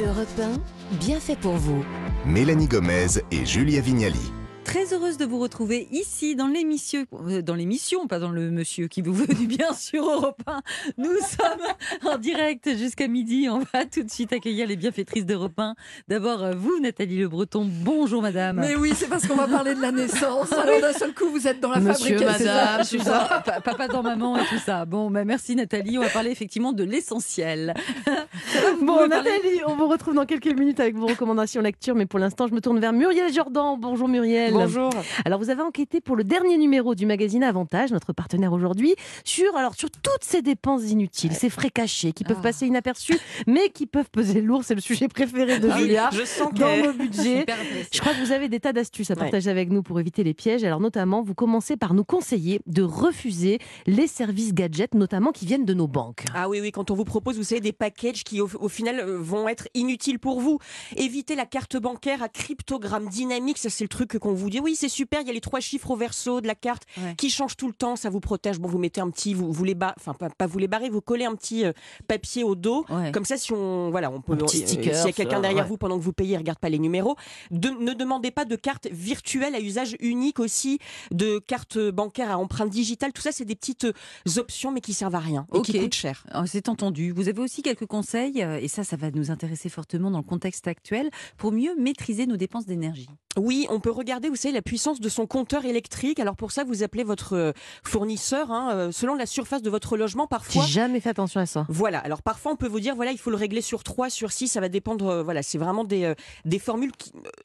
Europe 1, bien fait pour vous. Mélanie Gomez et Julia Vignali. Très heureuse de vous retrouver ici dans l'émission, euh, dans l'émission, pas dans le monsieur qui vous veut du bien sur Europe 1. Nous sommes en direct jusqu'à midi. On va tout de suite accueillir les bienfaitrices d'Europe 1. D'abord, euh, vous, Nathalie Le Breton. Bonjour, madame. Mais oui, c'est parce qu'on va parler de la naissance. Alors d'un seul coup, vous êtes dans la Monsieur, fabrication. madame, tout ça. Pa- Papa dans maman et tout ça. Bon, bah, merci Nathalie. On va parler effectivement de l'essentiel. Bon, Nathalie, on vous retrouve dans quelques minutes avec vos recommandations lecture, mais pour l'instant, je me tourne vers Muriel Jordan. Bonjour Muriel. Bonjour. Alors, vous avez enquêté pour le dernier numéro du magazine Avantage, notre partenaire aujourd'hui, sur, alors, sur toutes ces dépenses inutiles, ces frais cachés qui peuvent Ah. passer inaperçus, mais qui peuvent peser lourd. C'est le sujet préféré de Ah oui, Julia. je sens Dans nos budgets. Je crois que vous avez des tas d'astuces à partager avec nous pour éviter les pièges. Alors notamment, vous commencez par nous conseiller de refuser les services gadgets, notamment qui viennent de nos banques. Ah oui, oui, quand on vous propose, vous savez, des packages qui au, au final euh, vont être inutiles pour vous. Évitez la carte bancaire à cryptogramme dynamique, ça c'est le truc qu'on vous dit. Oui, c'est super, il y a les trois chiffres au verso de la carte Ouais. qui changent tout le temps, ça vous protège. Bon, vous mettez un petit, vous, vous les ba- enfin pas, pas vous les barrez, vous collez un petit euh, papier au dos. Ouais. Comme ça, si on, voilà, on peut, euh, s'il y a quelqu'un derrière ouais. vous pendant que vous payez, regarde pas les numéros. De- ne demandez pas de carte virtuelle à usage unique aussi, de carte bancaire à empreinte digitale. Tout ça, c'est des petites euh, options, mais qui servent à rien et qui coûtent cher. Oh, C'est entendu. Vous avez aussi quelques conseils, et ça, ça va nous intéresser fortement dans le contexte actuel, pour mieux maîtriser nos dépenses d'énergie. Oui, on peut regarder, vous savez, la puissance de son compteur électrique. Alors pour ça, vous appelez votre euh, fournisseur, hein, euh, selon la surface de votre logement, J'ai parfois. jamais fait attention à ça. Voilà. Alors parfois, on peut vous dire, voilà, il faut le régler sur 3, sur 6, ça va dépendre. euh, voilà, c'est vraiment des, des formules.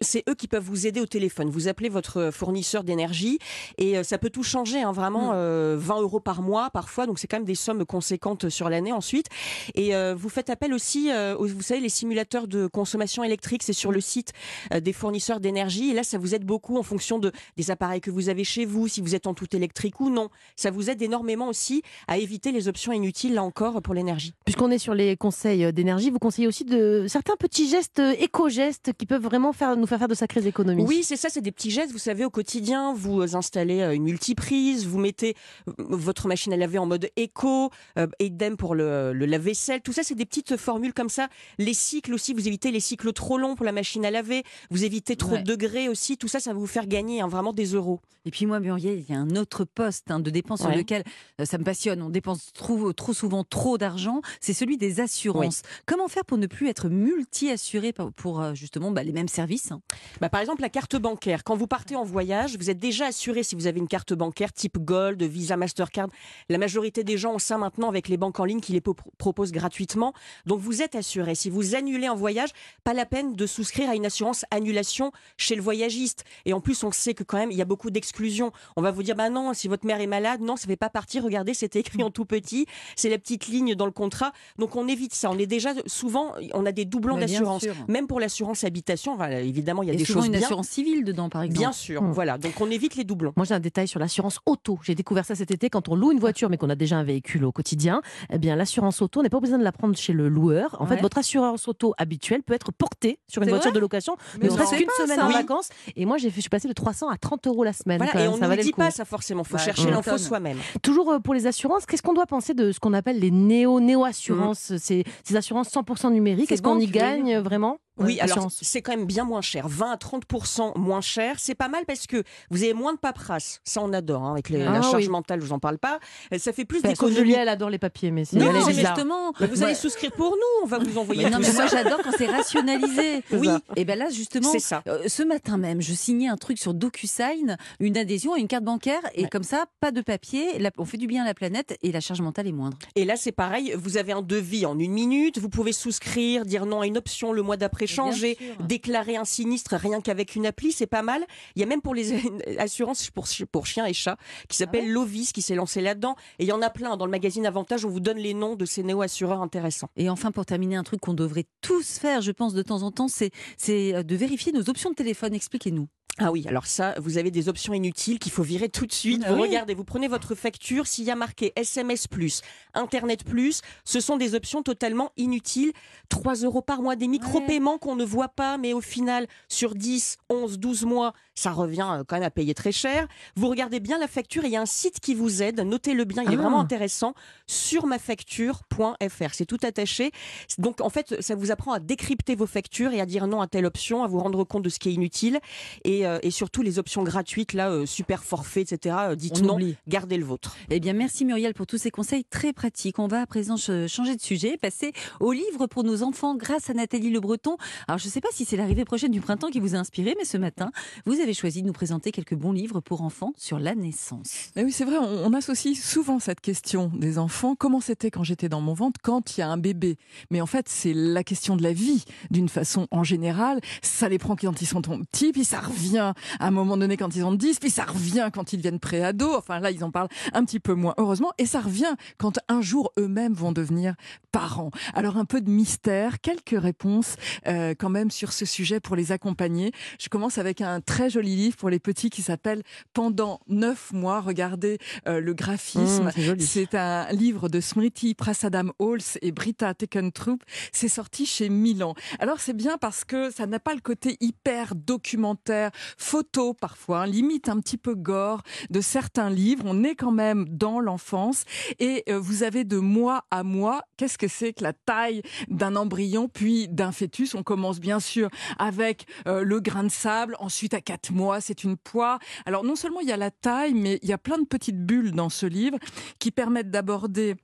C'est eux qui peuvent vous aider au téléphone. Vous appelez votre fournisseur d'énergie et ça peut tout changer, hein, vraiment euh, 20 euros par mois parfois. Donc c'est quand même des sommes conséquentes sur l'année ensuite. Et euh, vous faites appel aussi, euh, aux- vous savez, les simulateurs de consommation électrique, c'est sur le site des fournisseurs d'énergie. Et là, ça vous aide beaucoup en fonction de, des appareils que vous avez chez vous, si vous êtes en tout électrique ou non. Ça vous aide énormément aussi à éviter les options inutiles, là encore, pour l'énergie. Puisqu'on est sur les conseils euh, d'énergie, vous conseillez aussi de certains petits gestes euh, éco-gestes qui peuvent vraiment faire, nous faire faire de sacrées économies. Oui, c'est ça, c'est des petits gestes. Vous savez, au quotidien, vous euh, installez une multiprise, vous mettez votre machine à laver en mode éco, euh, idem pour le, le lave-vaisselle. Tout ça, c'est des petites formules comme ça. Les cycles aussi, vous évitez les cycles trop longs pour la machine à laver. Vous évitez trop Ouais. de degrés aussi. Tout ça, ça vous faire gagner hein, vraiment des euros. Et puis moi, Muriel, il y a un autre poste hein, de dépenses sur Ouais. lequel euh, ça me passionne. On dépense trop, trop souvent trop d'argent. C'est celui des assurances. Comment faire pour ne plus être multi-assuré pour, pour, euh, justement bah, les mêmes services hein? Bah, par exemple, la carte bancaire. Quand vous partez en voyage, vous êtes déjà assuré si vous avez une carte bancaire type Gold, Visa, Mastercard. La majorité des gens ont ça maintenant avec les banques en ligne qui les po- proposent gratuitement. Donc vous êtes assuré. Si vous annulez en voyage, pas la peine de souscrire à une assurance annulation chez le voyagiste. Et en plus, on sait que quand même, il y a beaucoup d'exclusions. On va vous dire, bah non, si votre mère est malade, non, ça fait pas partie. Regardez, c'est écrit en tout petit. C'est la petite ligne dans le contrat. Donc on évite ça. On est déjà souvent, on a des doublons Bah, d'assurance. Même pour l'assurance habitation, évidemment, il y a Et des souvent choses une bien. assurance civile dedans, par exemple. Bien sûr, Hmm. voilà. Donc on évite les doublons. Moi, j'ai un détail sur l'assurance auto. J'ai découvert ça cet été quand on loue une voiture, mais qu'on a déjà un véhicule au quotidien. Eh bien, l'assurance auto, on n'est pas besoin de la prendre chez le loueur. En Ouais. fait, votre assurance auto habituelle peut être portée sur une voiture de location, ne serait-ce qu'une semaine ça. en vacances. Et moi, j'ai fait, suis passée de 300 à 30 euros la semaine. Voilà, quand et même. on ne dit coup. pas ça forcément. faut Bah, chercher l'info soi-même. Toujours euh, pour les assurances, qu'est-ce qu'on doit penser de ce qu'on appelle les néo néo assurances ces, ces assurances 100% numériques? Est-ce qu'on bon, y gagne euh, vraiment? Oui, alors c'est quand même bien moins cher, 20 à 30 moins cher. C'est pas mal parce que vous avez moins de paperasse. Ça, on adore. hein, avec les- Ah la charge oui. mentale, je vous en parle pas. Euh, Ça fait plus d'économies. Julia, elle adore les papiers, mais c'est Non, mais justement. Vous allez souscrire pour nous. On va vous envoyer Mais non, tout mais ça. moi j'adore quand c'est rationalisé. Oui. ça. Et ben là justement, C'est ça. euh, ce matin même, je signais un truc sur DocuSign, une adhésion à une carte bancaire, et Ouais. comme ça, pas de papier, la- on fait du bien à la planète et la charge mentale est moindre. Et là, c'est pareil. Vous avez un devis en une minute. Vous pouvez souscrire, dire non à une option, le mois d'après Bien changer, sûr. déclarer un sinistre rien qu'avec une appli. C'est pas mal. Il y a même pour les assurances pour, pour chiens et chats qui s'appelle Ah Lovis qui s'est lancé là-dedans. Et il y en a plein. Dans le magazine Avantage, on vous donne les noms de ces néo-assureurs intéressants. Et enfin, pour terminer, un truc qu'on devrait tous faire, je pense, de temps en temps, c'est de vérifier nos options de téléphone. Expliquez-nous. Ah oui, alors ça, vous avez des options inutiles qu'il faut virer tout de suite. Ah vous oui. regardez, vous prenez votre facture, s'il y a marqué SMS plus, Internet plus, ce sont des options totalement inutiles. 3 euros par mois, des micro-paiements qu'on ne voit pas, mais au final, sur 10, 11, 12 mois, ça revient euh, quand même à payer très cher. Vous regardez bien la facture, et il y a un site qui vous aide, notez-le bien, il est Ah. vraiment intéressant, sur mafacture.fr. C'est tout attaché. Donc en fait, ça vous apprend à décrypter vos factures et à dire non à telle option, à vous rendre compte de ce qui est inutile. Et, euh, et surtout les options gratuites, là, euh, super forfait, etc. euh, dites On non, oublie. gardez le vôtre. Eh bien, merci Muriel pour tous ces conseils très pratiques. On va à présent ch- changer de sujet, passer au livre pour nos enfants grâce à Nathalie Le Breton. Alors, je ne sais pas si c'est l'arrivée prochaine du printemps qui vous a inspiré, mais ce matin, vous avez choisi de nous présenter quelques bons livres pour enfants sur la naissance. Mais oui, c'est vrai, on, on associe souvent cette question des enfants. Comment c'était quand j'étais dans mon ventre, quand il y a un bébé? Mais en fait, c'est la question de la vie, d'une façon en général. Ça les prend quand ils sont petits, puis ça revient à un moment donné quand ils ont 10, puis ça revient quand ils viennent pré-ados. Enfin, là, ils en parlent un petit peu moins, heureusement. Et ça revient quand un jour eux-mêmes vont devenir parents. Alors, un peu de mystère, quelques réponses euh, quand même sur ce sujet pour les accompagner. Je commence avec un très joli livre pour les petits qui s'appelle Pendant neuf mois. Regardez euh, le graphisme. Mmh, c'est un livre de Smriti Prasadam Halls et Britta Teckentrup. C'est sorti chez Milan. Alors c'est bien parce que ça n'a pas le côté hyper documentaire, photo parfois, limite un petit peu gore de certains livres. On est quand même dans l'enfance et euh, vous avez de mois à mois. Qu'est-ce que c'est que la taille d'un embryon puis d'un fœtus? On commence bien sûr avec euh, le grain de sable. Ensuite, à quatre mois, c'est une poire. Alors non seulement il y a la taille, mais il y a plein de petites bulles dans ce livre qui permettent d'aborder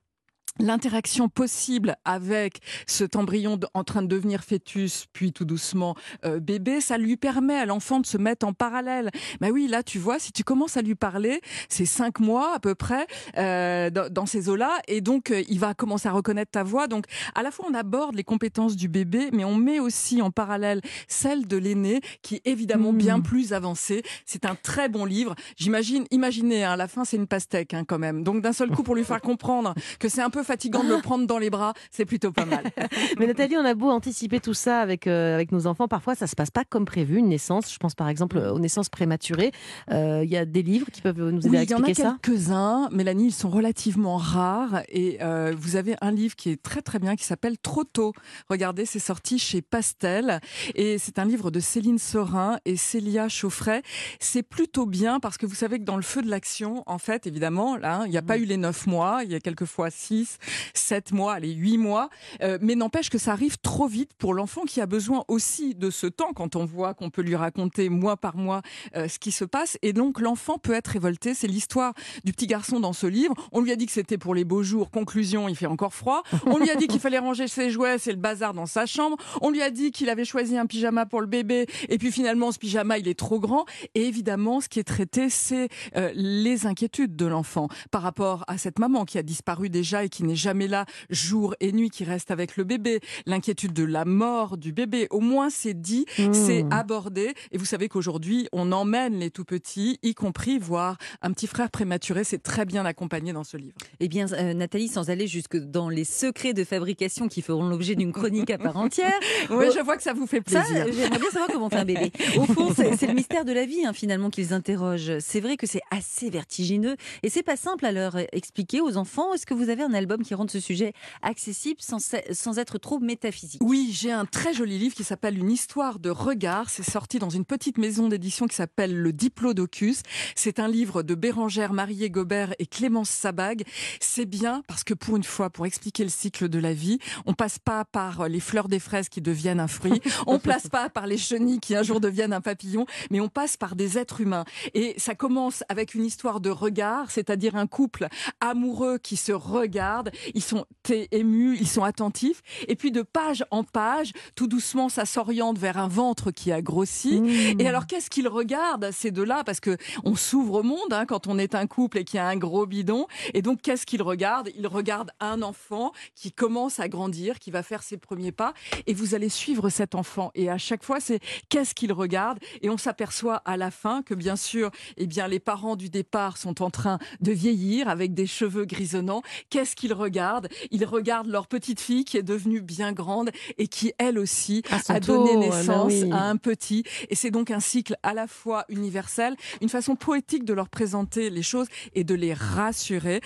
l'interaction possible avec cet embryon en train de devenir fœtus, puis tout doucement euh, bébé, ça lui permet à l'enfant de se mettre en parallèle. Mais oui, là, tu vois, si tu commences à lui parler, c'est cinq mois à peu près euh, dans, ces eaux-là, et donc euh, il va commencer à reconnaître ta voix. Donc, à la fois, on aborde les compétences du bébé, mais on met aussi en parallèle celles de l'aîné, qui est évidemment Mmh. bien plus avancée. C'est un très bon livre. J'imagine, imaginez, hein, à la fin, c'est une pastèque hein, quand même. Donc, d'un seul coup, pour lui faire comprendre que c'est un peu fatigant de le prendre dans les bras, c'est plutôt pas mal. Mais Nathalie, on a beau anticiper tout ça avec, euh, avec nos enfants, parfois ça se passe pas comme prévu, une naissance. Je pense par exemple aux naissances prématurées. Euh, Il y a des livres qui peuvent nous aider Oui, à il y en a expliquer ça. quelques-uns, Mélanie, ils sont relativement rares. Et euh, vous avez un livre qui est très très bien, qui s'appelle Trop tôt. Regardez, c'est sorti chez Pastel. Et c'est un livre de Céline Sorin et Célia Chauffret. C'est plutôt bien parce que vous savez que dans le feu de l'action, en fait, évidemment, là, il n'y a pas eu les neuf mois, il y a quelquefois six, sept mois, allez, huit mois. Euh, mais n'empêche que ça arrive trop vite pour l'enfant qui a besoin aussi de ce temps quand on voit qu'on peut lui raconter mois par mois euh, ce qui se passe. Et donc l'enfant peut être révolté. C'est l'histoire du petit garçon dans ce livre. On lui a dit que c'était pour les beaux jours. Conclusion, il fait encore froid. On lui a dit qu'il fallait ranger ses jouets, c'est le bazar dans sa chambre. On lui a dit qu'il avait choisi un pyjama pour le bébé. Et puis finalement, ce pyjama, il est trop grand. Et évidemment, ce qui est traité, c'est euh, les inquiétudes de l'enfant par rapport à cette maman qui a disparu déjà et qui n'est jamais là jour et nuit, qui reste avec le bébé. L'inquiétude de la mort du bébé. Au moins, c'est dit, c'est Mmh. abordé. Et vous savez qu'aujourd'hui, on emmène les tout petits, y compris voir un petit frère prématuré. C'est très bien accompagné dans ce livre. Eh bien, euh, Nathalie, sans aller jusque dans les secrets de fabrication qui feront l'objet d'une chronique à part entière, Oui, je vois que ça vous fait plaisir. j'aimerais bien savoir comment on fait un bébé. Au fond, c'est c'est le mystère de la vie, hein, finalement, qu'ils interrogent. C'est vrai que c'est assez vertigineux et c'est pas simple à leur expliquer aux enfants. Est-ce que vous avez un album qui rende ce sujet accessible sans, sans être trop métaphysique Oui, j'ai un très joli livre qui s'appelle Une histoire de regard. C'est sorti dans une petite maison d'édition qui s'appelle Le Diplodocus. C'est un livre de Bérangère Marié Gobert et Clémence Sabag. C'est bien parce que pour une fois, pour expliquer le cycle de la vie, on passe pas par les fleurs des fraises qui deviennent un fruit, on passe pas par les chenilles qui un jour deviennent un papillon, mais on passe par des êtres humains. Et ça commence avec une histoire de regard, c'est-à-dire un couple amoureux qui se regarde, ils sont émus, ils sont attentifs, et puis de page en page, tout doucement, ça s'oriente vers un ventre qui a grossi. Mmh. Et alors, qu'est-ce qu'ils regardent ces deux-là? Parce que on s'ouvre au monde hein, quand on est un couple et qu'il y a un gros bidon. Et donc, qu'est-ce qu'ils regardent? Ils regardent un enfant qui commence à grandir, qui va faire ses premiers pas, et vous allez suivre cet enfant. Et à chaque fois, c'est qu'est-ce qu'il regarde Et on s'aperçoit à la fin que, bien sûr, eh bien, les parents du départ sont en train de vieillir avec des cheveux grisonnants. Qu'est-ce qu'ils qu'ils regardent, ils regardent leur petite fille qui est devenue bien grande et qui, elle aussi, a donné ben naissance oui. à un petit. Et c'est donc un cycle à la fois universel, une façon poétique de leur présenter les choses et de les rassurer.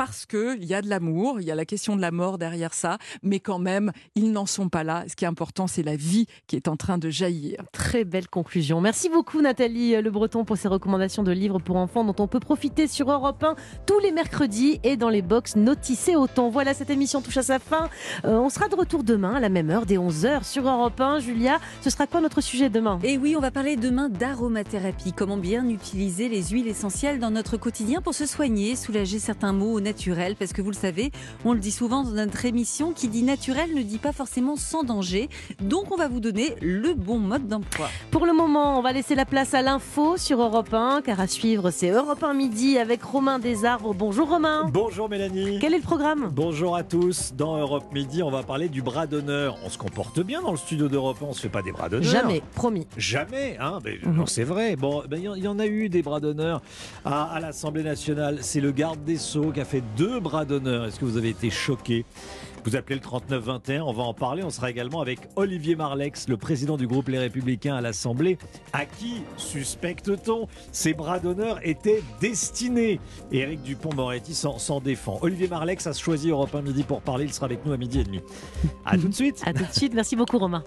Parce qu'il y a de l'amour, il y a la question de la mort derrière ça, mais quand même, ils n'en sont pas là. Ce qui est important, c'est la vie qui est en train de jaillir. Très belle conclusion. Merci beaucoup Nathalie Le Breton pour ces recommandations de livres pour enfants dont on peut profiter sur Europe 1 tous les mercredis et dans les box Notissez autant. Voilà, cette émission touche à sa fin. Euh, on sera de retour demain à la même heure, dès 11h sur Europe 1. Julia, ce sera quoi notre sujet demain? Et oui, on va parler demain d'aromathérapie. Comment bien utiliser les huiles essentielles dans notre quotidien pour se soigner, soulager certains maux au naturel. Parce que vous le savez, on le dit souvent dans notre émission, qui dit naturel ne dit pas forcément sans danger. Donc on va vous donner le bon mode d'emploi. Pour le moment, on va laisser la place à l'info sur Europe 1, car à suivre, c'est Europe 1 midi avec Romain Desarbres. Bonjour Romain. Bonjour Mélanie. Quel est le programme? Bonjour à tous. Dans Europe Midi, on va parler du bras d'honneur. On se comporte bien dans le studio d'Europe 1, on se fait pas des bras d'honneur. Jamais, promis. Jamais, hein mais, Mhm. non, C'est vrai. Bon, ben, il y en- il y, en a eu des bras d'honneur à, à l'Assemblée nationale. C'est le garde des Sceaux qui a fait deux bras d'honneur. Est-ce que vous avez été choqués vous appelez le 3921, on va en parler. On sera également avec Olivier Marlex, le président du groupe Les Républicains à l'Assemblée, à qui, suspecte-t-on, ces bras d'honneur étaient destinés. Éric Dupont-Moretti s'en défend. Olivier Marlex a choisi Europe 1 midi pour parler. Il sera avec nous à midi et demi. À tout de suite. À tout de suite. Merci beaucoup Romain.